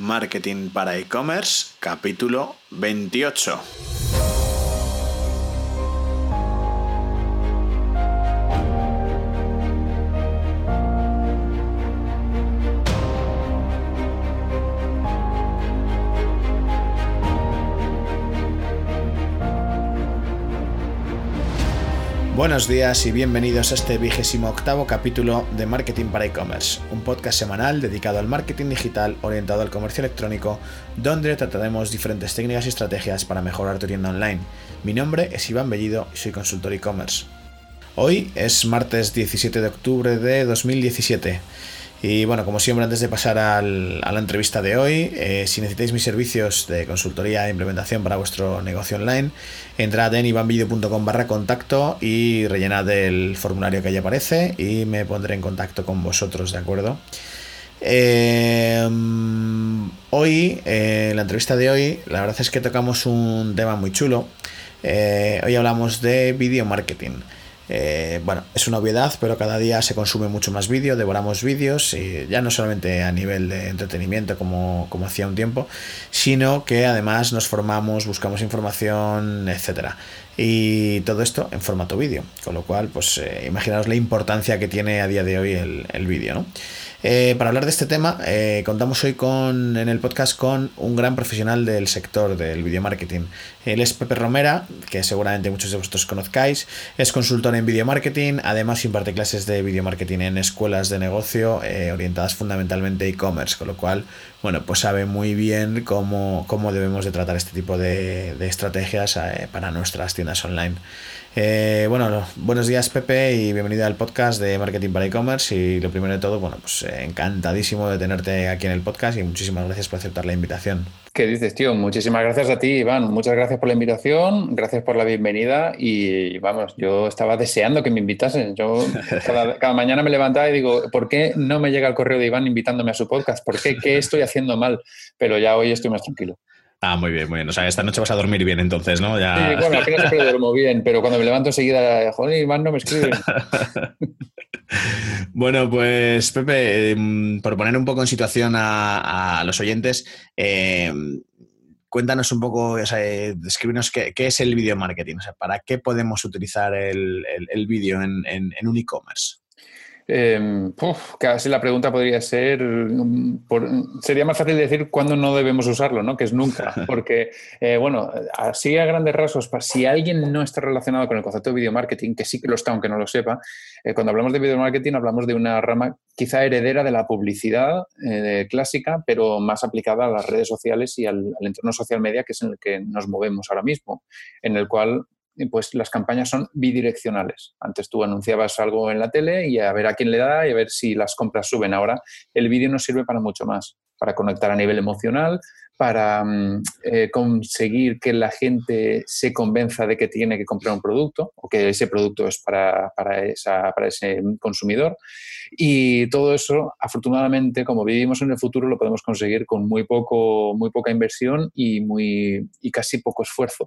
Marketing para e-commerce, capítulo 28. Buenos días y bienvenidos a este vigésimo octavo capítulo de Marketing para e-commerce, un podcast semanal dedicado al marketing digital orientado al comercio electrónico, donde trataremos diferentes técnicas y estrategias para mejorar tu tienda online. Mi nombre es Iván Bellido y soy consultor e-commerce. Hoy es martes 17 de octubre de 2017. Y bueno, como siempre, antes de pasar a la entrevista de hoy, eh, si necesitáis mis servicios de consultoría e implementación para vuestro negocio online, entrad en ivanvideo.com barra contacto y rellenad el formulario que ahí aparece y me pondré en contacto con vosotros, ¿de acuerdo? Eh, hoy, eh, la entrevista de hoy, la verdad es que tocamos un tema muy chulo. hoy hablamos de video marketing. Eh, bueno, es una obviedad, pero cada día se consume mucho más vídeo, devoramos vídeos, y ya no solamente a nivel de entretenimiento como, como hacía un tiempo, sino que además nos formamos, buscamos información, etcétera. Y todo esto en formato vídeo, con lo cual, pues eh, imaginaos la importancia que tiene a día de hoy el, el vídeo, ¿no? Eh, para hablar de este tema, contamos hoy con, en el podcast con un gran profesional del sector del video marketing. Él es Pepe Romera, que seguramente muchos de vosotros conozcáis. Es consultor en video marketing, además imparte clases de video marketing en escuelas de negocio eh, orientadas fundamentalmente a e-commerce, con lo cual, bueno, pues sabe muy bien cómo, cómo debemos de tratar este tipo de, de estrategias para nuestras tiendas online. Eh, bueno, buenos días Pepe y bienvenido al podcast de Marketing para E-Commerce y lo primero de todo, bueno, pues eh, encantadísimo de tenerte aquí en el podcast y muchísimas gracias por aceptar la invitación. ¿Qué dices, tío? Muchísimas gracias a ti, Iván. Muchas gracias por la invitación, gracias por la bienvenida y vamos, yo estaba deseando que me invitasen. Yo cada, cada mañana me levantaba y digo, ¿por qué no me llega el correo de Iván invitándome a su podcast? ¿Por qué? ¿Qué estoy haciendo mal? Pero ya hoy estoy más tranquilo. Ah, muy bien, muy bien. O sea, esta noche vas a dormir bien entonces, ¿no? Ya... Sí, bueno, aquí no siempre duermo bien, pero cuando me levanto enseguida, joder, más no me escribe. bueno, pues Pepe, em, por poner un poco en situación a, los oyentes, em, cuéntanos un poco, o sea, descríbenos qué, es el video marketing, o sea, para qué podemos utilizar el, vídeo en, en un e-commerce. Eh, casi la pregunta podría ser, mm, sería más fácil decir cuándo no debemos usarlo, ¿no? que es nunca, porque, eh, bueno, así a grandes rasgos, si alguien no está relacionado con el concepto de video marketing, que sí que lo está, aunque no lo sepa, eh, cuando hablamos de video marketing hablamos de una rama quizá heredera de la publicidad eh, clásica, pero más aplicada a las redes sociales y al, al entorno social media, que es en el que nos movemos ahora mismo, en el cual pues las campañas son bidireccionales. Antes tú anunciabas algo en la tele y a ver a quién le da y a ver si las compras suben. Ahora el vídeo nos sirve para mucho más, para conectar a nivel emocional, para mm, eh, conseguir que la gente se convenza de que tiene que comprar un producto o que ese producto es para, para, esa, para ese consumidor. Y todo eso, afortunadamente, como vivimos en el futuro, lo podemos conseguir con muy, poco, muy poca inversión y, muy, y casi poco esfuerzo.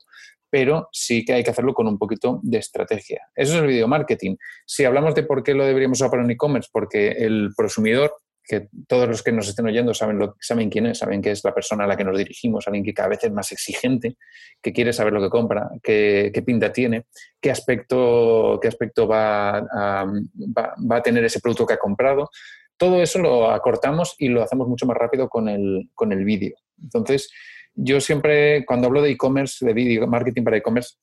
Pero sí que hay que hacerlo con un poquito de estrategia. Eso es el video marketing. Si hablamos de por qué lo deberíamos usar para un e-commerce, porque el consumidor que todos los que nos estén oyendo saben, lo, saben quién es, saben que es la persona a la que nos dirigimos, alguien que cada vez es más exigente, que quiere saber lo que compra, qué, pinta tiene, qué aspecto, qué aspecto va a, va, a, tener ese producto que ha comprado. Todo eso lo acortamos y lo hacemos mucho más rápido con el, con el vídeo. Entonces, yo siempre, cuando hablo de e-commerce, de vídeo, marketing para e-commerce,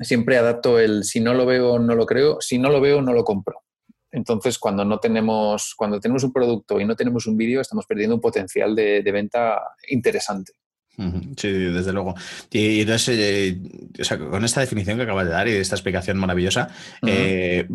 siempre adapto el si no lo veo, no lo creo, si no lo veo, no lo compro. Entonces, cuando no tenemos, cuando tenemos un producto y no tenemos un vídeo, estamos perdiendo un potencial de, venta interesante. Sí, desde luego. Y, entonces, eh, con esta definición que acabas de dar y esta explicación maravillosa, eh,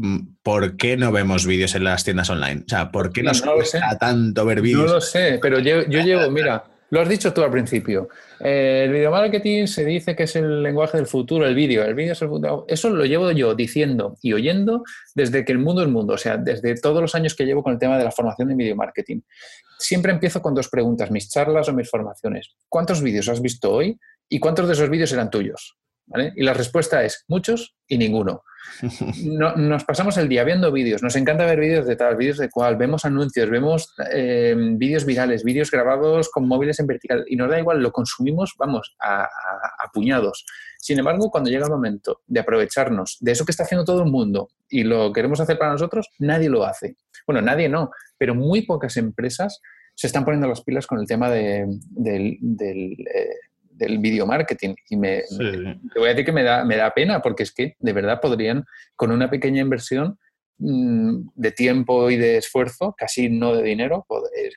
¿por qué no vemos vídeos en las tiendas online? O sea, ¿por qué nos cuesta tanto ver vídeos? No lo sé, pero yo llevo, mira, lo has dicho tú al principio. el video marketing se dice que es el lenguaje del futuro, el vídeo. El vídeo es el futuro. Eso lo llevo yo diciendo y oyendo desde que el mundo es mundo, o sea, desde todos los años que llevo con el tema de la formación de video marketing. Siempre empiezo con dos preguntas, mis charlas o mis formaciones. ¿Cuántos vídeos has visto hoy y cuántos de esos vídeos eran tuyos? Y la respuesta es muchos y ninguno. Nos pasamos el día viendo vídeos, nos encanta ver vídeos de tal, vídeos de cual, vemos anuncios, vemos eh, vídeos virales, vídeos grabados con móviles en vertical y nos da igual, lo consumimos, vamos, a, puñados. Sin embargo, cuando llega el momento de aprovecharnos de eso que está haciendo todo el mundo y lo queremos hacer para nosotros, nadie lo hace. Bueno, nadie no, pero muy pocas empresas se están poniendo las pilas con el tema de, del, eh, del video marketing. Y me, te voy a decir que me da, me da pena porque es que de verdad podrían, con una pequeña inversión mm, de tiempo y de esfuerzo, casi no de dinero,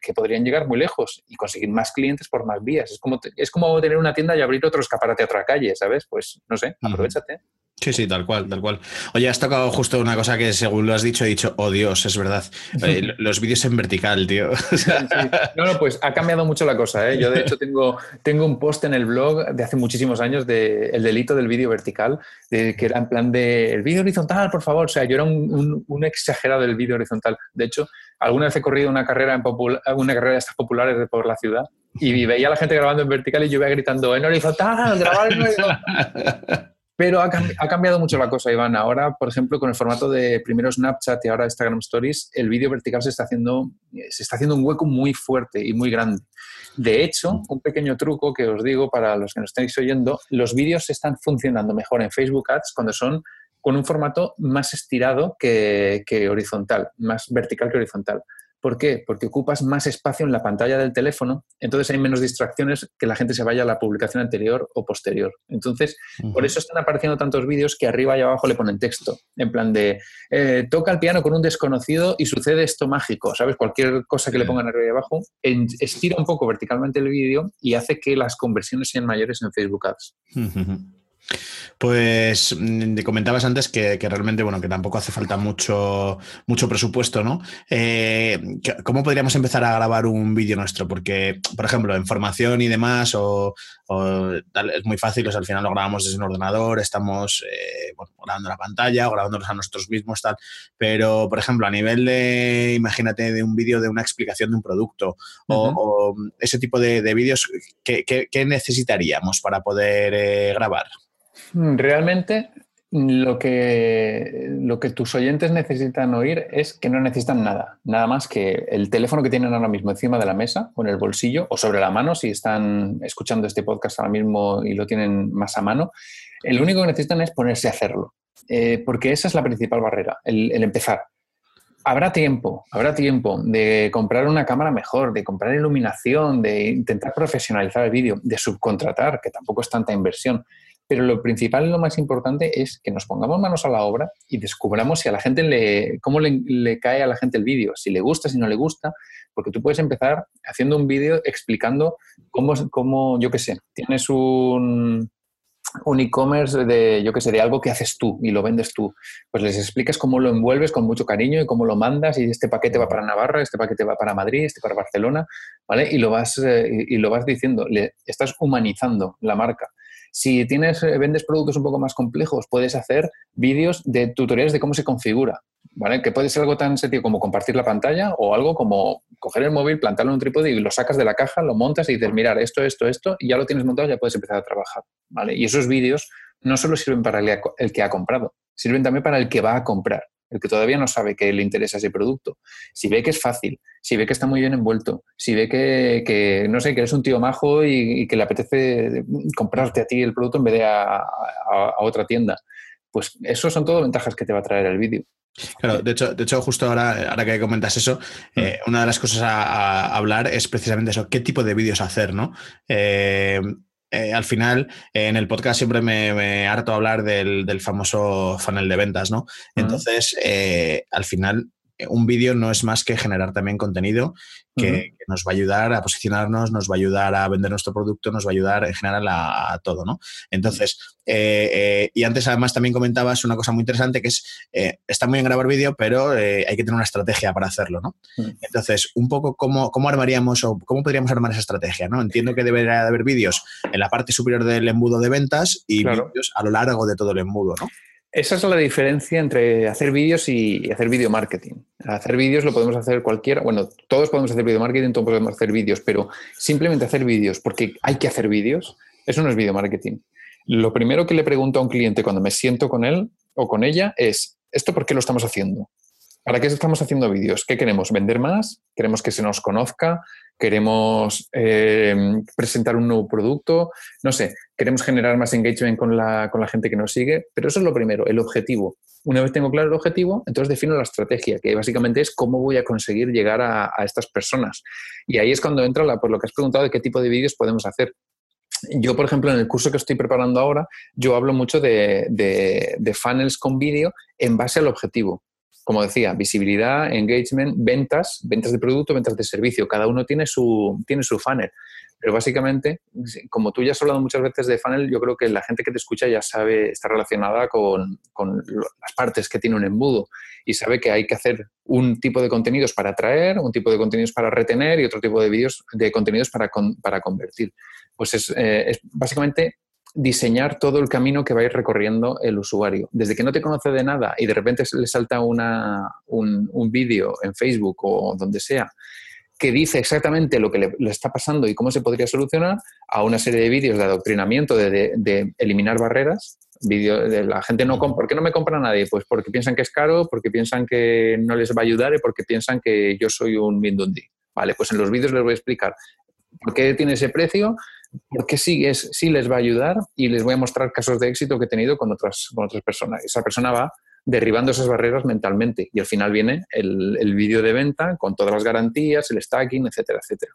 que podrían llegar muy lejos y conseguir más clientes por más vías. Es como, es como tener una tienda y abrir otro escaparate a otra calle, ¿sabes? Pues no sé, aprovechate. Sí, sí, tal cual, tal cual. Oye, has tocado justo una cosa que según lo has dicho, he dicho, oh Dios, es verdad. Eh, los vídeos en vertical, tío. No, no, pues ha cambiado mucho la cosa. ¿eh? Yo, de hecho, tengo, tengo un post en el blog de hace muchísimos años de el delito del vídeo vertical, de, que era en plan de el vídeo horizontal, por favor. O sea, yo era un, un, exagerado del vídeo horizontal. De hecho, alguna vez he corrido una carrera, en una carrera de estas populares por la ciudad y veía a la gente grabando en vertical y yo iba gritando en horizontal, grabar en horizontal. Pero ha, cambiado mucho la cosa, Iván. Ahora, por ejemplo, con el formato de primero Snapchat y ahora Instagram Stories, el vídeo vertical se está haciendo, se está haciendo un hueco muy fuerte y muy grande. De hecho, un pequeño truco que os digo para los que nos estáis oyendo, los vídeos están funcionando mejor en Facebook Ads cuando son con un formato más estirado que horizontal, más vertical que horizontal. ¿Por qué? Porque ocupas más espacio en la pantalla del teléfono, entonces hay menos distracciones que la gente se vaya a la publicación anterior o posterior. Entonces, por eso están apareciendo tantos vídeos que arriba y abajo le ponen texto, en plan de eh, toca el piano con un desconocido y sucede esto mágico, ¿sabes? Cualquier cosa que le pongan arriba y abajo, estira un poco verticalmente el vídeo y hace que las conversiones sean mayores en Facebook Ads. Pues mm, te comentabas antes que, realmente, bueno, que tampoco hace falta mucho, mucho presupuesto, ¿no? Eh, ¿Cómo podríamos empezar a grabar un vídeo nuestro? Porque, por ejemplo, en formación y demás, o, es muy fácil, o al final lo grabamos desde un ordenador, estamos eh, grabando la pantalla o grabándonos a nosotros mismos, tal. Pero, por ejemplo, a nivel de, imagínate, de un vídeo de una explicación de un producto o, ese tipo de, vídeos, ¿qué, necesitaríamos para poder eh, grabar? Realmente lo que, lo que tus oyentes necesitan oír es que no necesitan nada, nada más que el teléfono que tienen ahora mismo encima de la mesa o en el bolsillo o sobre la mano si están escuchando este podcast ahora mismo y lo tienen más a mano. El único que necesitan es ponerse a hacerlo, eh, porque esa es la principal barrera, el, el empezar. Habrá tiempo, habrá tiempo de comprar una cámara mejor, de comprar iluminación, de intentar profesionalizar el vídeo, de subcontratar, que tampoco es tanta inversión pero lo principal y lo más importante es que nos pongamos manos a la obra y descubramos si a la gente le, cómo le, cae a la gente el vídeo, si le gusta, si no le gusta, porque tú puedes empezar haciendo un vídeo explicando cómo, cómo, yo qué sé, tienes un, un e-commerce de, yo qué sé, de algo que haces tú y lo vendes tú. Pues les explicas cómo lo envuelves con mucho cariño y cómo lo mandas y este paquete va para Navarra, este paquete va para Madrid, este para Barcelona, ¿vale? Y lo vas, eh, y, lo vas diciendo, le estás humanizando la marca. Si tienes, eh, vendes productos un poco más complejos, puedes hacer vídeos de tutoriales de cómo se configura, ¿vale? Que puede ser algo tan sencillo como compartir la pantalla o algo como coger el móvil, plantarlo en un trípode y lo sacas de la caja, lo montas y dices, mirar, esto, esto, esto, y ya lo tienes montado, ya puedes empezar a trabajar. Y esos vídeos no solo sirven para el que ha comprado, sirven también para el que va a comprar el que todavía no sabe que le interesa ese producto, si ve que es fácil, si ve que está muy bien envuelto, si ve que, no sé, que eres un tío majo y, que le apetece comprarte a ti el producto en vez de a, otra tienda, pues eso son todo ventajas que te va a traer el vídeo. Claro, de hecho, de hecho, justo ahora, ahora que comentas eso, mm. eh, una de las cosas a, hablar es precisamente eso, qué tipo de vídeos hacer, ¿no? Eh, eh, al final, en el podcast siempre me, harto hablar del, famoso funnel de ventas, ¿no? Entonces, eh, al final, un vídeo no es más que generar también contenido que, nos va a ayudar a posicionarnos, nos va a ayudar a vender nuestro producto, nos va a ayudar en general a, todo, ¿no? Entonces, eh, eh, y antes además también comentabas una cosa muy interesante que es, eh, está muy bien grabar vídeo, pero hay que tener una estrategia para hacerlo, ¿no? Entonces, un poco cómo, cómo armaríamos o cómo podríamos armar esa estrategia, ¿no? Entiendo que debería haber vídeos en la parte superior del embudo de ventas y vídeos a lo largo de todo el embudo, ¿no? Esa es la diferencia entre hacer vídeos y hacer video marketing. Hacer vídeos lo podemos hacer cualquiera, bueno, todos podemos hacer video marketing, todos podemos hacer vídeos, pero simplemente hacer vídeos porque hay que hacer vídeos, eso no es video marketing. Lo primero que le pregunto a un cliente cuando me siento con él o con ella es, ¿esto por qué lo estamos haciendo? ¿Para qué estamos haciendo vídeos? ¿Qué queremos? ¿Vender más? ¿Queremos que se nos conozca? ¿Queremos eh, presentar un nuevo producto? No sé, queremos generar más engagement con la, con la gente que nos sigue, pero eso es lo primero, el objetivo. Una vez tengo claro el objetivo, entonces defino la estrategia, que básicamente es cómo voy a conseguir llegar a, estas personas. Y ahí es cuando entra la, por lo que has preguntado de qué tipo de vídeos podemos hacer. Yo, por ejemplo, en el curso que estoy preparando ahora, yo hablo mucho de, de funnels con vídeo en base al objetivo como decía, visibilidad, engagement, ventas, ventas de producto, ventas de servicio. Cada uno tiene su, tiene su funnel. Pero básicamente, como tú ya has hablado muchas veces de funnel, yo creo que la gente que te escucha ya sabe, está relacionada con, con las partes que tiene un embudo y sabe que hay que hacer un tipo de contenidos para atraer, un tipo de contenidos para retener y otro tipo de vídeos de contenidos para, para convertir. Pues es, eh, es básicamente diseñar todo el camino que va a ir recorriendo el usuario. Desde que no te conoce de nada y de repente le salta una, un, un vídeo en Facebook o donde sea que dice exactamente lo que le, está pasando y cómo se podría solucionar, a una serie de vídeos de adoctrinamiento, de, de, eliminar barreras. Vídeo de la gente no compra. ¿Por qué no me compra nadie? Pues porque piensan que es caro, porque piensan que no les va a ayudar y porque piensan que yo soy un Mindundi. Vale, pues en los vídeos les voy a explicar por qué tiene ese precio, porque sí, es, sí les va a ayudar y les voy a mostrar casos de éxito que he tenido con otras, con otras personas. Esa persona va derribando esas barreras mentalmente y al final viene el, el vídeo de venta con todas las garantías, el stacking, etcétera, etcétera.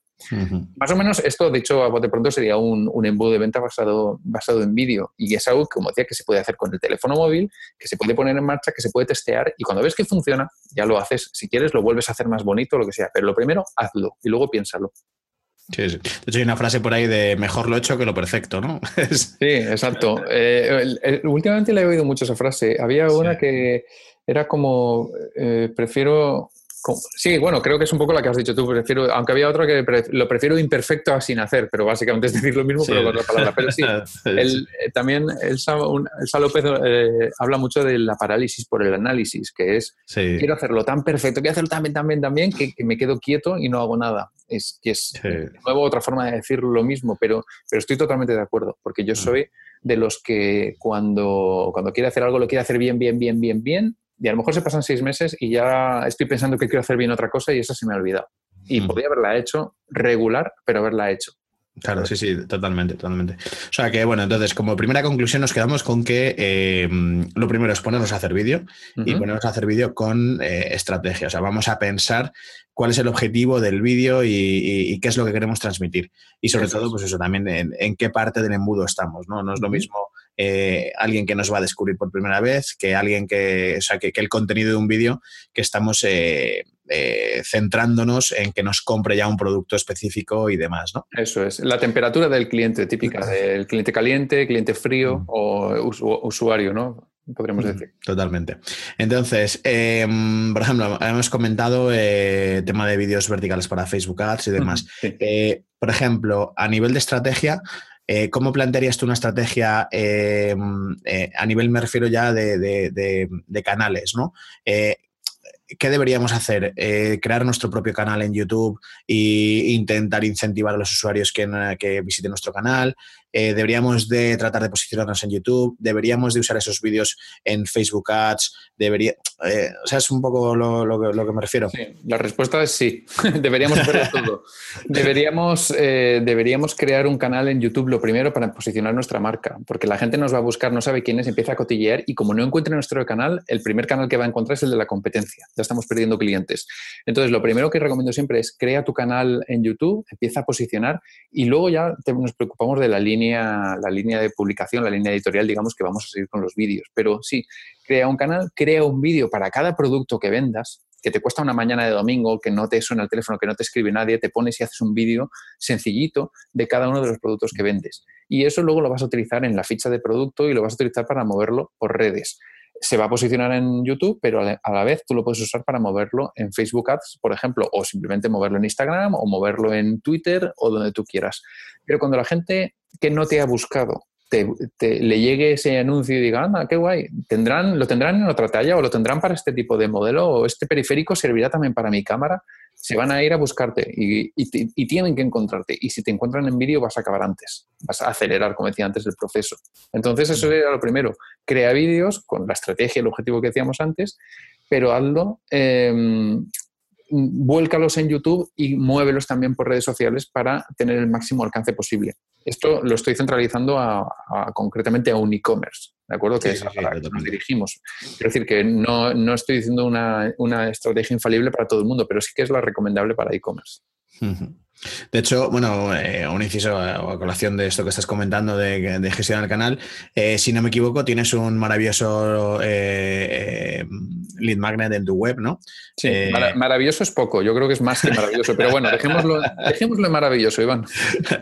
Más o menos esto, de hecho, a bote pronto sería un, un embudo de venta basado, basado en vídeo y es algo, como decía, que se puede hacer con el teléfono móvil, que se puede poner en marcha, que se puede testear y cuando ves que funciona, ya lo haces. Si quieres, lo vuelves a hacer más bonito, lo que sea, pero lo primero, hazlo y luego piénsalo. Sí, sí. De hecho, hay una frase por ahí de mejor lo hecho que lo perfecto, ¿no? sí, exacto. Eh, últimamente le he oído mucho esa frase. Había una que era como, eh, prefiero Sí, bueno, creo que es un poco la que has dicho tú. Prefiero, aunque había otra que lo prefiero imperfecto a sin hacer, pero básicamente es decir lo mismo, pero con otra palabra. Pero sí, eh, también el, López eh, habla mucho de la parálisis por el análisis, que es quiero hacerlo tan perfecto, quiero hacerlo tan bien, tan bien, tan bien, que, me quedo quieto y no hago nada. Es que es de nuevo otra forma de decir lo mismo, pero, pero estoy totalmente de acuerdo, porque yo mm. soy de los que cuando, cuando quiere hacer algo lo quiere hacer bien, bien, bien, bien, bien, y a lo mejor se pasan seis meses y ya estoy pensando que quiero hacer bien otra cosa y eso se me ha olvidado. Y mm. podría haberla hecho regular, pero haberla hecho. Claro, sí, sí, totalmente, totalmente. O sea que, bueno, entonces, como primera conclusión, nos quedamos con que eh, lo primero es ponernos a hacer vídeo y ponernos a hacer vídeo con eh, estrategia. O sea, vamos a pensar cuál es el objetivo del vídeo y, qué es lo que queremos transmitir. Y sobre todo, pues eso, también en, qué parte del embudo estamos, ¿no? No es lo mismo eh, alguien que nos va a descubrir por primera vez, que alguien que, o sea, que, el contenido de un vídeo que estamos eh, eh, centrándonos en que nos compre ya un producto específico y demás, ¿no? Eso es. La temperatura del cliente típica, del cliente caliente, cliente frío mm. o usuario, ¿no? podríamos mm, decir. Totalmente. Entonces, em, por ejemplo, hemos comentado el tema de vídeos verticales para Facebook Ads y demás. por ejemplo, a nivel de estrategia, eh, ¿Cómo plantearías tú una estrategia eh, eh, a nivel, me refiero ya de, canales, ¿no? ¿qué deberíamos hacer? ¿Crear nuestro propio canal en YouTube e intentar incentivar a los usuarios que, que visiten nuestro canal? Eh, ¿Deberíamos de tratar de posicionarnos en YouTube? ¿Deberíamos de usar esos vídeos en Facebook Ads? Debería, eh, o sea, es un poco lo, que me refiero. la respuesta es sí. deberíamos hacerlo todo. Deberíamos, deberíamos crear un canal en YouTube lo primero para posicionar nuestra marca, porque la gente nos va a buscar, no sabe quién es, empieza a cotillear y como no encuentra nuestro canal, el primer canal que va a encontrar es el de la competencia estamos perdiendo clientes. Entonces, lo primero que recomiendo siempre es crea tu canal en YouTube, empieza a posicionar y luego ya nos preocupamos de la línea, la línea de publicación, la línea editorial, digamos que vamos a seguir con los vídeos. Pero sí, crea un canal, crea un vídeo para cada producto que vendas, que te cuesta una mañana de domingo, que no te suena el teléfono, que no te escribe nadie, te pones y haces un vídeo sencillito de cada uno de los productos que vendes. Y eso luego lo vas a utilizar en la ficha de producto y lo vas a utilizar para moverlo por redes se va a posicionar en YouTube, pero a la vez tú lo puedes usar para moverlo en Facebook Ads, por ejemplo, o simplemente moverlo en Instagram o moverlo en Twitter o donde tú quieras. Pero cuando la gente que no te ha buscado le llegue ese anuncio y diga, anda, qué guay, ¿Tendrán, ¿lo tendrán en otra talla o lo tendrán para este tipo de modelo o este periférico servirá también para mi cámara? Se van a ir a buscarte y, tienen que encontrarte. Y si te encuentran en vídeo vas a acabar antes, vas a acelerar, como decía antes, el proceso. Entonces eso era lo primero, crea vídeos con la estrategia, el objetivo que decíamos antes, pero hazlo eh, vuélcalos en YouTube y muévelos también por redes sociales para tener el máximo alcance posible. Esto lo estoy centralizando a, concretamente a un e-commerce, ¿de acuerdo? Que es para que nos dirigimos. Quiero decir que no, no estoy diciendo una, una, estrategia infalible para todo el mundo, pero sí que es la recomendable para e-commerce. De hecho, bueno, eh, un inciso a colación de esto que estás comentando de, de gestión del canal, eh, si no me equivoco, tienes un maravilloso eh, eh, lead magnet en tu web, ¿no? Sí, maravilloso es poco, yo creo que es más que maravilloso, pero bueno, dejémoslo, dejémoslo maravilloso, Iván.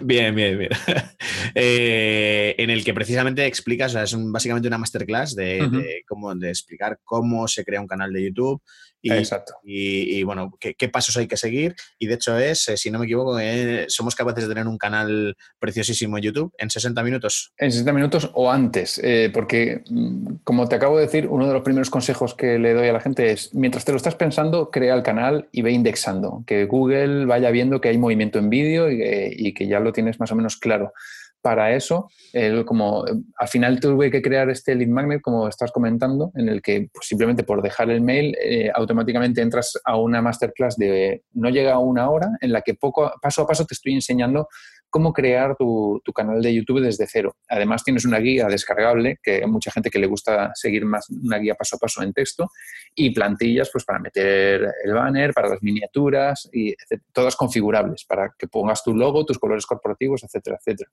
Bien, bien, bien. en el que precisamente explicas, o sea, es básicamente una masterclass de, cómo, de explicar cómo se crea un canal de YouTube, y, Exacto. Y, bueno, ¿qué, pasos hay que seguir. Y de hecho es, eh, si no me equivoco, eh, somos capaces de tener un canal preciosísimo en YouTube en 60 minutos. En 60 minutos o antes, eh, porque mm, como te acabo de decir, uno de los primeros consejos que le doy a la gente es, mientras te lo estás pensando, crea el canal y ve indexando, que Google vaya viendo que hay movimiento en vídeo y que ya lo tienes más o menos claro para eso, como al final tuve que crear este lead magnet, como estás comentando, en el que pues, simplemente por dejar el mail eh, automáticamente entras a una masterclass de no llega a una hora, en la que poco, paso a paso te estoy enseñando cómo crear tu, canal de YouTube desde cero. Además tienes una guía descargable, que hay mucha gente que le gusta seguir más una guía paso a paso en texto, y plantillas pues para meter el banner, para las miniaturas, y todas configurables, para que pongas tu logo, tus colores corporativos, etcétera, etcétera.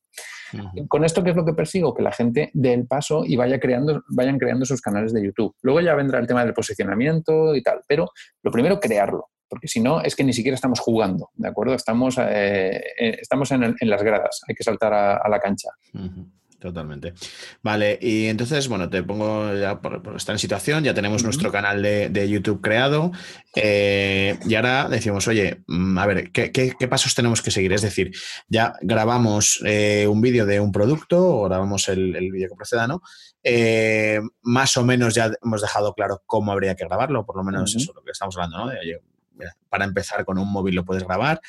Con esto, ¿qué es lo que persigo? Que la gente dé el paso y vaya creando, vayan creando sus canales de YouTube. Luego ya vendrá el tema del posicionamiento y tal, pero lo primero, crearlo porque si no es que ni siquiera estamos jugando, ¿de acuerdo? Estamos, eh, eh, estamos en, las gradas, hay que saltar a, la cancha. Totalmente. Vale, y entonces, bueno, te pongo ya por, estar en situación, ya tenemos nuestro canal de, YouTube creado eh, y ahora decimos, oye, mm, a ver, ¿qué, pasos tenemos que seguir? Es decir, ya grabamos un vídeo de un producto o grabamos el, vídeo que proceda, ¿no? más o menos ya hemos dejado claro cómo habría que grabarlo, por lo menos eso es lo que estamos hablando, ¿no? De, oye, para empezar con un móvil lo puedes grabar.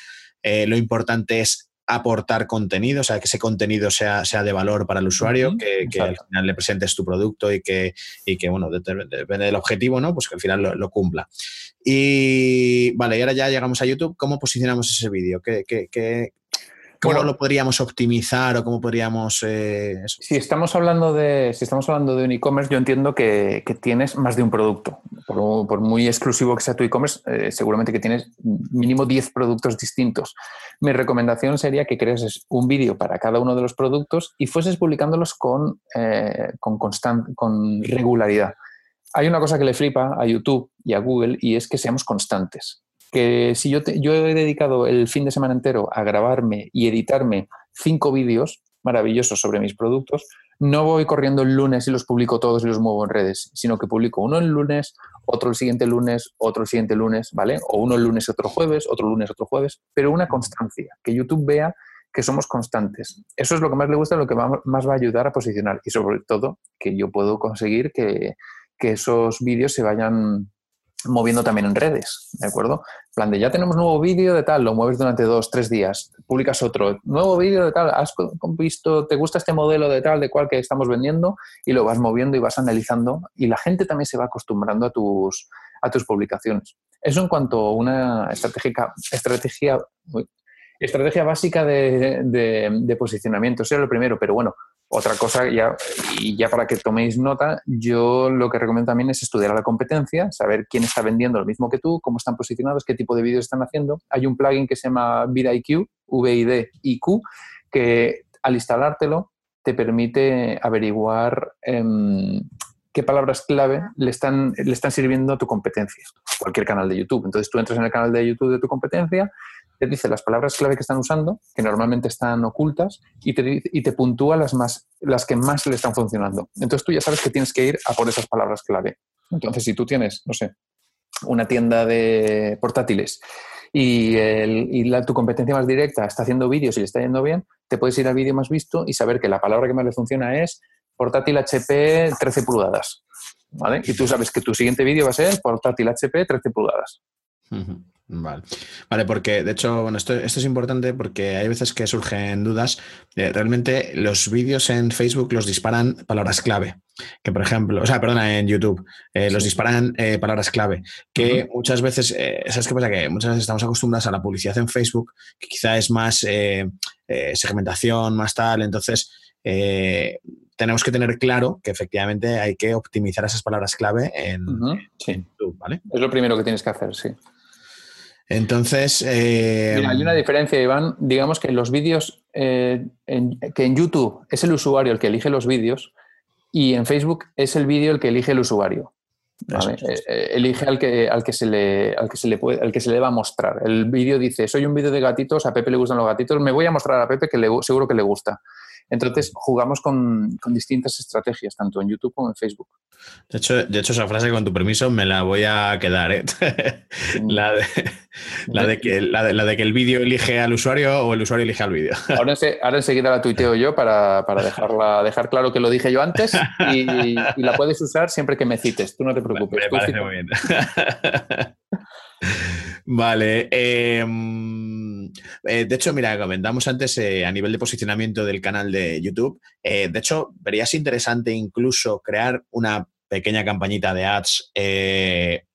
Eh, lo importante es aportar contenido, o sea, que ese contenido sea, sea de valor para el usuario, que, al final le presentes tu producto y que, y que bueno, depende del objetivo, ¿no? Pues que al final lo, cumpla. Y vale, y ahora ya llegamos a YouTube. ¿Cómo posicionamos ese vídeo? ¿Qué, qué, qué, ¿Cómo lo podríamos optimizar o cómo podríamos...? Eh, si, estamos hablando de, si estamos hablando de un e-commerce, yo entiendo que, tienes más de un producto. Por, muy exclusivo que sea tu e-commerce, eh, seguramente que tienes mínimo 10 productos distintos. Mi recomendación sería que crees un vídeo para cada uno de los productos y fueses publicándolos con, eh, con, con regularidad. Hay una cosa que le flipa a YouTube y a Google y es que seamos constantes que si yo, yo he dedicado el fin de semana entero a grabarme y editarme cinco vídeos maravillosos sobre mis productos, no voy corriendo el lunes y los publico todos y los muevo en redes, sino que publico uno el lunes, otro el siguiente lunes, otro el siguiente lunes, ¿vale? O uno el lunes otro jueves, otro lunes, otro jueves, pero una constancia, que YouTube vea que somos constantes. Eso es lo que más le gusta, lo que más va a ayudar a posicionar y sobre todo que yo puedo conseguir que, que esos vídeos se vayan moviendo también en redes, ¿de acuerdo? plan de ya tenemos nuevo vídeo de tal, lo mueves durante dos, tres días, publicas otro, nuevo vídeo de tal, has visto, te gusta este modelo de tal, de cual que estamos vendiendo y lo vas moviendo y vas analizando y la gente también se va acostumbrando a tus, a tus publicaciones. Eso en cuanto a una estrategia, estrategia, estrategia básica de, de, posicionamiento, eso es lo primero, pero bueno, otra cosa, ya, y ya para que toméis nota, yo lo que recomiendo también es estudiar la competencia, saber quién está vendiendo lo mismo que tú, cómo están posicionados, qué tipo de vídeos están haciendo. Hay un plugin que se llama VidIQ, V-I-D-I-Q, que al instalártelo te permite averiguar em, qué palabras clave le están, le están sirviendo a tu competencia, cualquier canal de YouTube. Entonces tú entras en el canal de YouTube de tu competencia te dice las palabras clave que están usando, que normalmente están ocultas, y te, y te puntúa las, más, las que más le están funcionando. Entonces tú ya sabes que tienes que ir a por esas palabras clave. Entonces, si tú tienes, no sé, una tienda de portátiles y, el, tu competencia más directa está haciendo vídeos y le está yendo bien, te puedes ir al vídeo más visto y saber que la palabra que más le funciona es portátil HP 13 pulgadas. ¿vale? Y tú sabes que tu siguiente vídeo va a ser portátil HP 13 pulgadas. Vale. vale, porque de hecho, bueno, esto, esto, es importante porque hay veces que surgen dudas. realmente los vídeos en Facebook los disparan palabras clave. Que por ejemplo, o sea, perdona, en YouTube, eh, los disparan eh, palabras clave. Que muchas veces, eh, ¿sabes qué pasa? Que muchas veces estamos acostumbrados a la publicidad en Facebook, que quizá es más segmentación, más tal. Entonces, tenemos que tener claro que efectivamente hay que optimizar esas palabras clave en, YouTube, ¿vale? Es lo primero que tienes que hacer, sí. Entonces. Eh, hay una diferencia, Iván. Digamos que los vídeos, eh, que en YouTube es el usuario el que elige los vídeos y en Facebook es el vídeo el que elige el usuario. Eh, elige al que, al que se le al que se le puede, al que se le va a mostrar. El vídeo dice, soy un vídeo de gatitos, a Pepe le gustan los gatitos, me voy a mostrar a Pepe que le, seguro que le gusta. Entonces, jugamos con, distintas estrategias, tanto en YouTube como en Facebook. De hecho, de hecho, esa frase, con tu permiso, me la voy a quedar. ¿eh? la, de, la, de que, la, de, que el vídeo elige al usuario o el usuario elige al vídeo. Ahora, ahora enseguida la tuiteo yo para, dejarla, dejar claro que lo dije yo antes y, la puedes usar siempre que me cites. Tú no te preocupes. Me, parece muy bien. Vale. Em, eh, de hecho, mira, comentamos antes eh, a nivel de posicionamiento del canal de YouTube. Eh, de hecho, verías interesante incluso crear una pequeña campañita de ads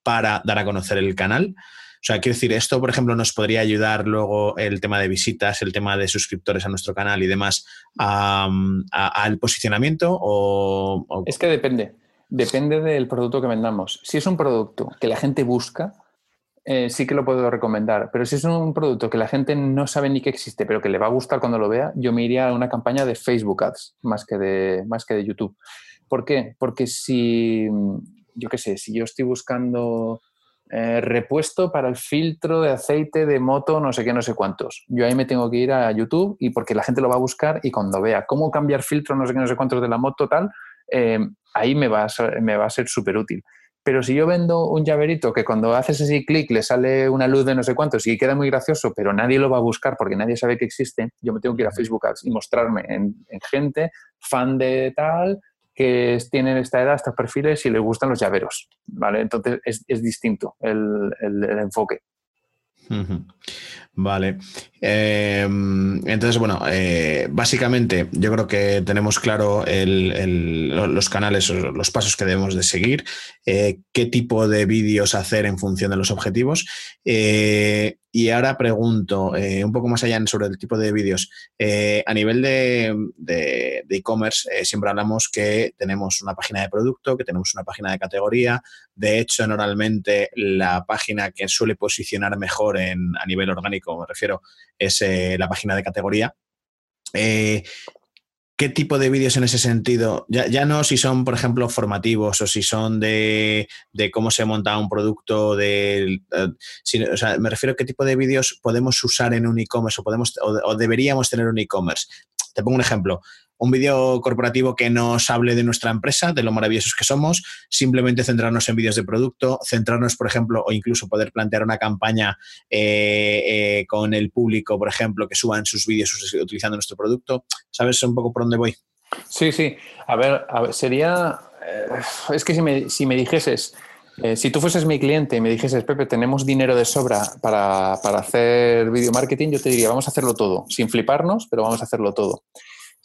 para dar a conocer el canal. O sea, quiero decir, esto, por ejemplo, nos podría ayudar luego el tema de visitas, el tema de suscriptores a nuestro canal y demás al posicionamiento o, Es que depende. Depende del producto que vendamos. Si es un producto que la gente busca, eh, sí que lo puedo recomendar. Pero si es un producto que la gente no sabe ni que existe, pero que le va a gustar cuando lo vea, yo me iría a una campaña de Facebook Ads más que de, más que de YouTube. ¿Por qué? Porque si, yo qué sé, si yo estoy buscando eh, repuesto para el filtro de aceite de moto, no sé qué, no sé cuántos. Yo ahí me tengo que ir a YouTube y porque la gente lo va a buscar y cuando vea cómo cambiar filtro, no sé qué, no sé cuántos de la moto, tal, eh, ahí me va a, me va a ser súper útil. Pero si yo vendo un llaverito que cuando haces ese clic le sale una luz de no sé cuántos y queda muy gracioso, pero nadie lo va a buscar porque nadie sabe que existe, yo me tengo que ir a Facebook Ads y mostrarme en, gente fan de tal que tienen esta edad, estos perfiles y les gustan los llaveros, ¿vale? Entonces es, distinto el enfoque. Vale. Em, entonces, bueno, eh, básicamente yo creo que tenemos claro los canales, los pasos que debemos de seguir, eh, qué tipo de vídeos hacer en función de los objetivos. Eh, y ahora pregunto un poco más allá sobre el tipo de vídeos. a nivel de e-commerce, siempre hablamos que tenemos una página de producto, que tenemos una página de categoría. De hecho, normalmente la página que suele posicionar mejor en, a nivel orgánico, me refiero, es eh, la página de categoría. Eh, ¿Qué tipo de vídeos en ese sentido? Ya, no si son, por ejemplo, formativos o si son de, cómo se monta un producto, de, eh, o sea, me refiero a qué tipo de vídeos podemos usar en un e-commerce o, podemos, o deberíamos tener un e-commerce. Te pongo un ejemplo un vídeo corporativo que nos hable de nuestra empresa, de lo maravillosos que somos, simplemente centrarnos en vídeos de producto, centrarnos, por ejemplo, o incluso poder plantear una campaña eh, eh, con el público, por ejemplo, que suban sus vídeos utilizando nuestro producto. ¿Sabes un poco por dónde voy? Sí, sí. A ver, sería... Eh, es que si me, si me dijeses... si tú fueses mi cliente y me dijeses, Pepe, tenemos dinero de sobra para, para hacer video marketing, yo te diría, vamos a hacerlo todo, sin fliparnos, pero vamos a hacerlo todo.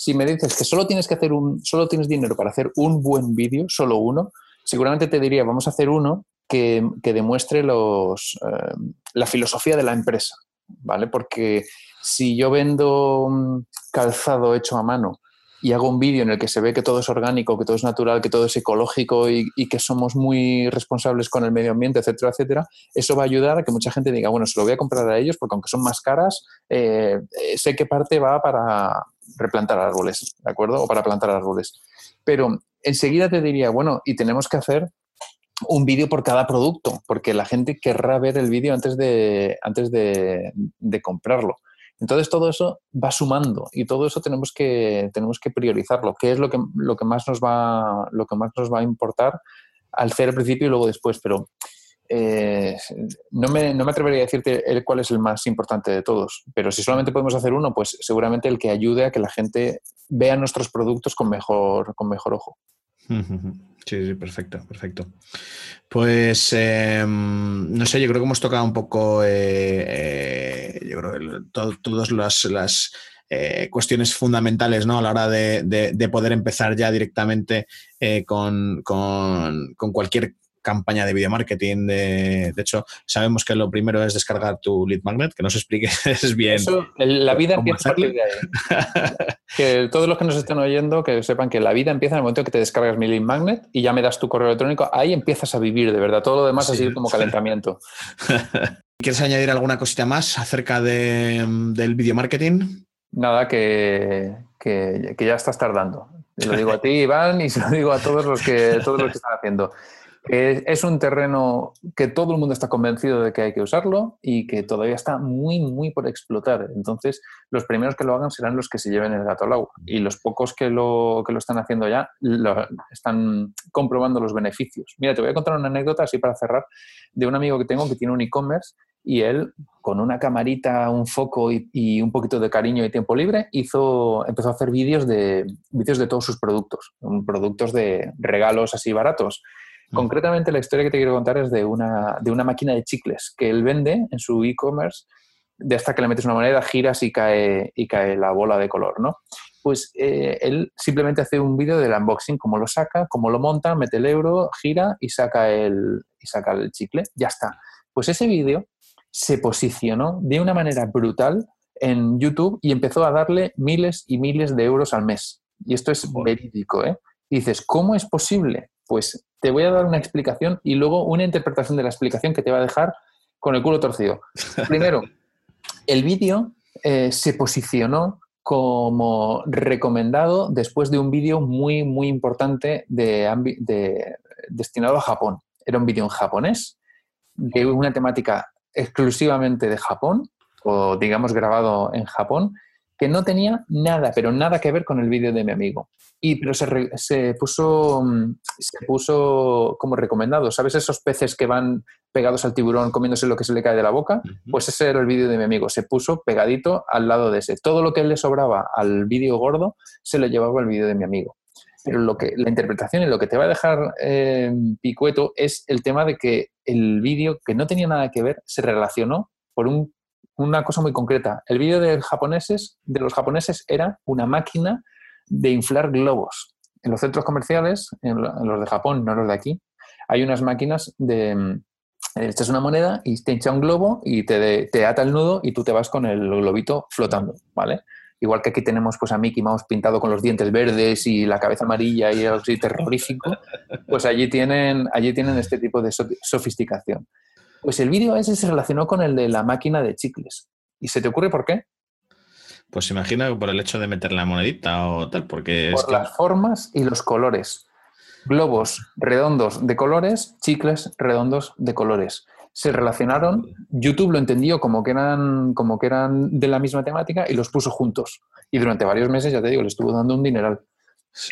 Si me dices que solo tienes que hacer un, solo tienes dinero para hacer un buen vídeo, solo uno, seguramente te diría, vamos a hacer uno que, demuestre los, eh, la filosofía de la empresa, ¿vale? Porque si yo vendo calzado hecho a mano y hago un vídeo en el que se ve que todo es orgánico, que todo es natural, que todo es ecológico y, que somos muy responsables con el medio ambiente, etcétera, etcétera, eso va a ayudar a que mucha gente diga, bueno, se lo voy a comprar a ellos porque aunque son más caras, eh, sé qué parte va para replantar árboles, ¿de acuerdo? O para plantar árboles. Pero enseguida te diría, bueno, y tenemos que hacer un vídeo por cada producto, porque la gente querrá ver el vídeo antes de, antes de comprarlo. Entonces todo eso va sumando y todo eso tenemos que, tenemos que priorizarlo, qué es lo que, lo, que más nos va, lo que más nos va a importar al ser al principio y luego después. Pero eh, no, me, no, me, atrevería a decirte cuál es el más importante de todos, pero si solamente podemos hacer uno, pues seguramente el que ayude a que la gente vea nuestros productos con mejor, con mejor ojo. Sí, sí, perfecto, perfecto. Pues em, no sé, yo creo que hemos tocado un poco, eh, eh, yo creo, todas las, eh, cuestiones fundamentales ¿no? a la hora de, poder empezar ya directamente con, con, con, cualquier campaña de video marketing. De, de, hecho, sabemos que lo primero es descargar tu lead magnet, que nos expliques bien. Eso, la vida empieza a partir de ahí. que todos los que nos estén oyendo, que sepan que la vida empieza en el momento que te descargas mi lead magnet y ya me das tu correo electrónico, ahí empiezas a vivir, de verdad. Todo lo demás ha sido como calentamiento. ¿Quieres añadir alguna cosita más acerca de, del video marketing? Nada, que, que, que ya estás tardando. Lo digo a ti, Iván, y se lo digo a todos los que, todos los que están haciendo. Es un terreno que todo el mundo está convencido de que hay que usarlo y que todavía está muy, muy por explotar. Entonces, los primeros que lo hagan serán los que se lleven el gato al agua. Y los pocos que lo, que lo están haciendo ya lo, están comprobando los beneficios. Mira, te voy a contar una anécdota así para cerrar de un amigo que tengo que tiene un e-commerce y él, con una camarita, un foco y, un poquito de cariño y tiempo libre, hizo, empezó a hacer vídeos de, vídeos de todos sus productos, productos de regalos así baratos. Mm. Concretamente, la historia que te quiero contar es de una, de una máquina de chicles que él vende en su e-commerce, de hasta que le metes una moneda, giras y cae, y cae la bola de color, ¿no? Pues eh, él simplemente hace un vídeo del unboxing, cómo lo saca, cómo lo monta, mete el euro, gira y saca el, y saca el chicle. Ya está. Pues ese vídeo se posicionó de una manera brutal en YouTube y empezó a darle miles y miles de euros al mes. Y esto es verídico, ¿eh? Y dices, ¿cómo es posible? Pues te voy a dar una explicación y luego una interpretación de la explicación que te va a dejar con el culo torcido. Primero, el vídeo eh, se posicionó como recomendado después de un vídeo muy, muy importante de, destinado a Japón. Era un vídeo en japonés, de una temática exclusivamente de Japón, o digamos grabado en Japón, que no tenía nada, pero nada que ver con el vídeo de mi amigo. Y, pero se, se, puso, mm, se puso como recomendado. ¿Sabes esos peces que van pegados al tiburón comiéndose lo que se le cae de la boca? Pues ese era el vídeo de mi amigo. Se puso pegadito al lado de ese. Todo lo que le sobraba al vídeo gordo se lo llevaba al vídeo de mi amigo. Pero lo que, la interpretación y lo que te va a dejar eh, picueto es el tema de que el vídeo, que no tenía nada que ver, se relacionó por un una cosa muy concreta. El vídeo de, de los japoneses era una máquina de inflar globos. En los centros comerciales, en los de Japón, no los de aquí, hay unas máquinas de... Mm, echas una moneda y te hincha un globo y te, te ata el nudo y tú te vas con el globito flotando, ¿vale? Igual que aquí tenemos pues a Mickey Mouse pintado con los dientes verdes y la cabeza amarilla y algo así terrorífico, pues allí tienen, allí tienen este tipo de sofisticación. Pues el vídeo ese se relacionó con el de la máquina de chicles. ¿Y se te ocurre por qué? Pues imagina por el hecho de meter la monedita o tal, porque... Por las formas y los colores. Globos redondos de colores, chicles redondos de colores. Se relacionaron, YouTube lo entendió como que eran, como que eran de la misma temática y los puso juntos. Y durante varios meses, ya te digo, le estuvo dando un dineral.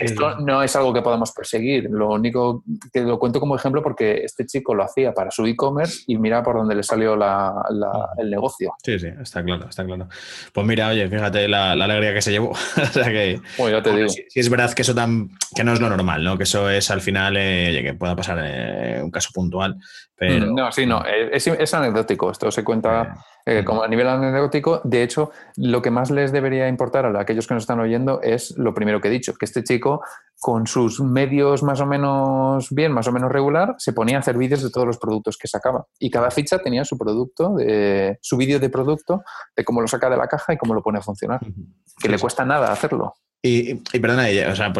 Esto no es algo que podamos perseguir. Lo único que lo cuento como ejemplo porque este chico lo hacía para su e-commerce y mira por dónde le salió el negocio. Sí, sí, está claro, está claro. Pues mira, oye, fíjate la, alegría que se llevó. o sea que. Bueno, te digo. Si, es verdad que eso tan, que no es lo normal, ¿no? Que eso es al final eh, que pueda pasar eh, un caso puntual. Pero... Mm, no, sí, no. Es, es anecdótico. Esto se cuenta. Eh, como a nivel anecdótico, de hecho, lo que más les debería importar a aquellos que nos están oyendo es lo primero que he dicho, que este chico, con sus medios más o menos bien, más o menos regular, se ponía a hacer vídeos de todos los productos que sacaba. Y cada ficha tenía su producto, de, su vídeo de producto, de cómo lo saca de la caja y cómo lo pone a funcionar. Que le cuesta nada hacerlo. Y, perdona, o sea,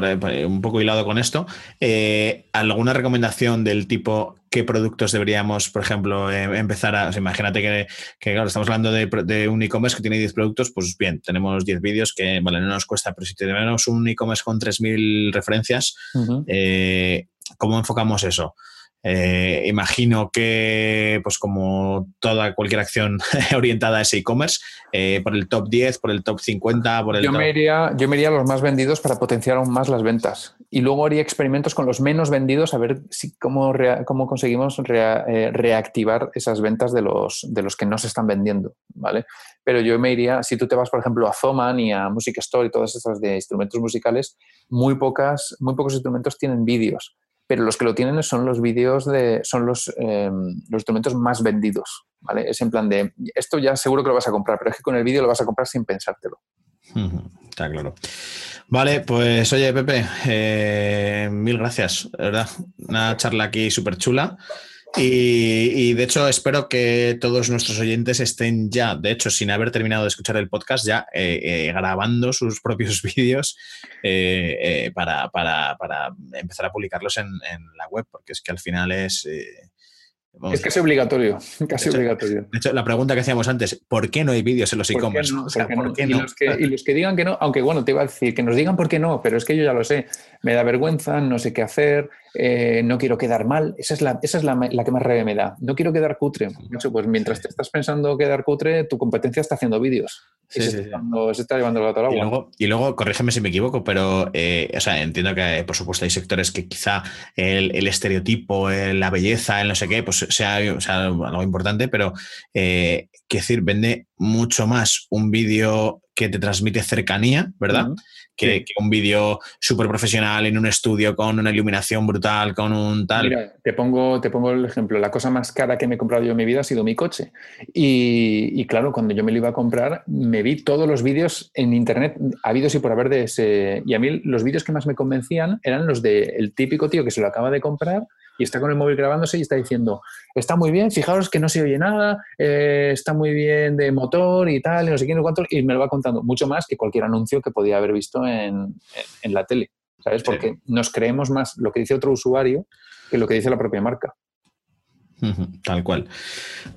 un poco hilado con esto, eh, ¿alguna recomendación del tipo qué productos deberíamos, por ejemplo, em, empezar a... imagínate que, claro, estamos hablando de, un e-commerce que tiene 10 productos, pues bien, tenemos 10 vídeos que, vale, no nos cuesta, pero si tenemos un e-commerce con 3.000 referencias, eh, ¿cómo enfocamos eso? Eh, imagino que, pues como toda cualquier acción orientada a ese e-commerce, eh, por el top 10, por el top 50, por el yo top... Me iría, yo me iría a los más vendidos para potenciar aún más las ventas. Y luego haría experimentos con los menos vendidos a ver si, cómo, cómo conseguimos eh, reactivar esas ventas de los, de los que no se están vendiendo. ¿vale? Pero yo me iría, si tú te vas, por ejemplo, a Zoman y a Music Store y todas estas de instrumentos musicales, muy, pocas, muy pocos instrumentos tienen vídeos pero los que lo tienen son los vídeos de, son los, em, los instrumentos más vendidos, ¿vale? Es en plan de, esto ya seguro que lo vas a comprar, pero es que con el vídeo lo vas a comprar sin pensártelo. Está claro. Vale, pues oye, Pepe, eh, mil gracias, ¿verdad? Una charla aquí súper chula. Y, de hecho espero que todos nuestros oyentes estén ya, de hecho, sin haber terminado de escuchar el podcast, ya eh, eh, grabando sus propios vídeos eh, para, empezar a publicarlos en, la web, porque es que al final es es casi obligatorio, casi obligatorio. De hecho, la pregunta que hacíamos antes, ¿por qué no hay vídeos en los e-commerce? y, los que, digan que no, aunque bueno, te iba a decir que nos digan por qué no, pero es que yo ya lo sé, me da vergüenza, no sé qué hacer, eh, no quiero quedar mal, esa es la, esa es la, que más rabia me da, no quiero quedar cutre. pues mientras te estás pensando quedar cutre, tu competencia está haciendo vídeos. Sí, se, está llevando el gato al agua. Y luego, y luego, corrígeme si me equivoco, pero eh, o sea, entiendo que por supuesto hay sectores que quizá el, el estereotipo, la belleza, el no sé qué, pues sea, algo importante, pero eh, decir, vende mucho más un vídeo que te transmite cercanía, ¿verdad? que, un vídeo súper profesional en un estudio con una iluminación brutal, con un tal. Mira, te pongo, te pongo el ejemplo. La cosa más cara que me he comprado yo en mi vida ha sido mi coche. Y, claro, cuando yo me lo iba a comprar, me vi todos los vídeos en internet, habidos y por haber de ese. Y a mí los vídeos que más me convencían eran los del típico tío que se lo acaba de comprar y está con el móvil grabándose y está diciendo, está muy bien, fijaros que no se oye nada, eh, está muy bien de motor y tal, y no sé qué, no cuánto, y me lo va contando mucho más que cualquier anuncio que podía haber visto en, la tele, ¿sabes? Porque nos creemos más lo que dice otro usuario que lo que dice la propia marca. Tal cual.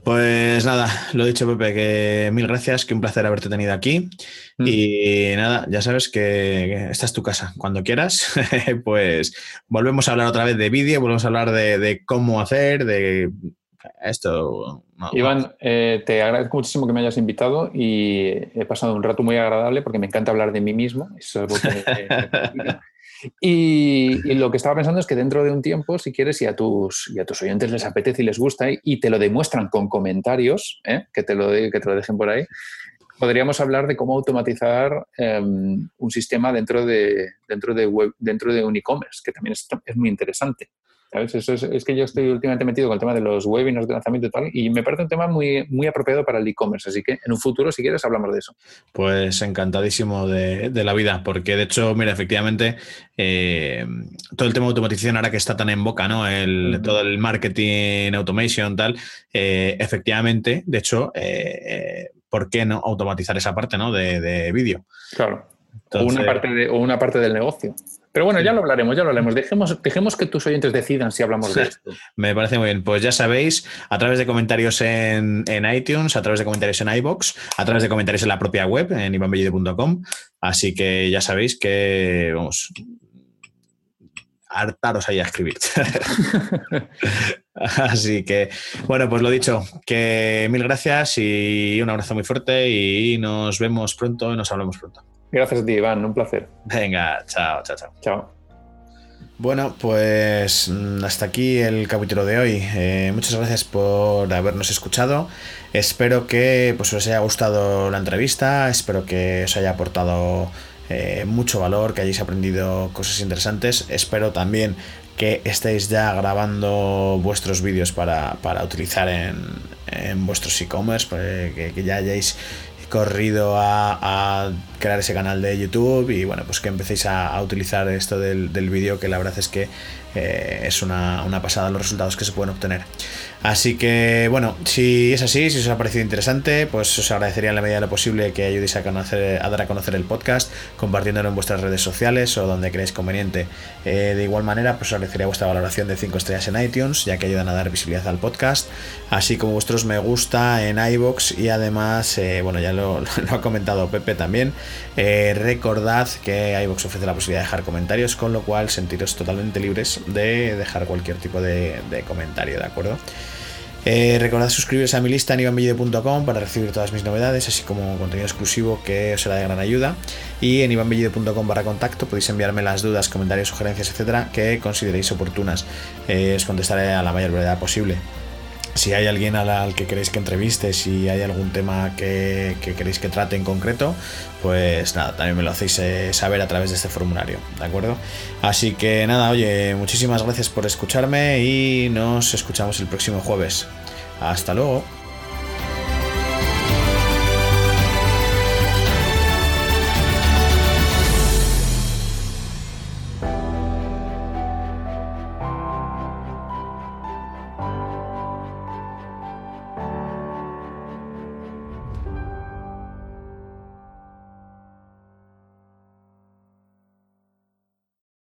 Pues nada, lo dicho, Pepe, que mil gracias, que un placer haberte tenido aquí. Mm. Y nada, ya sabes que esta es tu casa. Cuando quieras, pues volvemos a hablar otra vez de vídeo, volvemos a hablar de, cómo hacer, de esto. Iván, eh, te agradezco muchísimo que me hayas invitado y he pasado un rato muy agradable porque me encanta hablar de mí mismo. Eso es Y, lo que estaba pensando es que dentro de un tiempo, si quieres, y a tus, y a tus oyentes les apetece y les gusta y te lo demuestran con comentarios, ¿eh? que, te lo, que te lo dejen por ahí, podríamos hablar de cómo automatizar em, un sistema dentro de, dentro de, web, dentro de un e-commerce, que también es, es muy interesante. Es, que yo estoy últimamente metido con el tema de los webinars de lanzamiento y tal, y me parece un tema muy, muy apropiado para el e-commerce. Así que en un futuro, si quieres, hablamos de eso. Pues encantadísimo de, la vida, porque de hecho, mira, efectivamente, eh, todo el tema de automatización ahora que está tan en boca, ¿no? El, Todo el marketing, automation, tal, eh, efectivamente, de hecho, eh, ¿por qué no automatizar esa parte ¿no? de, vídeo? Claro. o, una parte de, o una parte del negocio. Pero bueno, ya lo hablaremos, ya lo hablaremos. Dejemos, dejemos que tus oyentes decidan si hablamos de esto. Me parece muy bien. Pues ya sabéis, a través de comentarios en, iTunes, a través de comentarios en iBox, a través de comentarios en la propia web, en ivanbellide.com. Así que ya sabéis que, vamos, hartaros ahí a escribir. Así que, bueno, pues lo dicho, que mil gracias y un abrazo muy fuerte y nos vemos pronto y nos hablamos pronto. Gracias a ti, Iván, un placer. Venga, chao, chao, chao. Chao. Bueno, pues mm, hasta aquí el capítulo de hoy. Eh, muchas gracias por habernos escuchado. Espero que pues, os haya gustado la entrevista, espero que os haya aportado eh, mucho valor, que hayáis aprendido cosas interesantes. Espero también que estéis ya grabando vuestros vídeos para, utilizar en, vuestros e-commerce, pues, que, ya hayáis corrido a, crear ese canal de YouTube y bueno, pues que empecéis a, utilizar esto del, vídeo, que la verdad es que eh, es una, una, pasada los resultados que se pueden obtener. Así que bueno, si es así, si os ha parecido interesante, pues os agradecería en la medida de lo posible que ayudéis a, dar a conocer el podcast, compartiéndolo en vuestras redes sociales o donde creáis conveniente. Eh, de igual manera, pues os agradecería vuestra valoración de 5 estrellas en iTunes, ya que ayudan a dar visibilidad al podcast, así como vuestros me gusta en iBox y además, eh, bueno, ya lo, ha comentado Pepe también, Eh, recordad que iVoox ofrece la posibilidad de dejar comentarios, con lo cual sentiros totalmente libres de dejar cualquier tipo de comentario, ¿de acuerdo? Eh, recordad suscribiros a mi lista en para recibir todas mis novedades, así como contenido exclusivo que os será de gran ayuda. Y en ivanbellide.com barra contacto podéis enviarme las dudas, comentarios, sugerencias, etcétera, que consideréis oportunas. Eh, os contestaré a la mayor brevedad posible. Si hay alguien al, que queréis que entreviste, si hay algún tema que, queréis que trate en concreto, pues nada, también me lo hacéis eh, saber a través de este formulario, ¿de acuerdo? Así que nada, oye, muchísimas gracias por escucharme y nos escuchamos el próximo jueves. Hasta luego.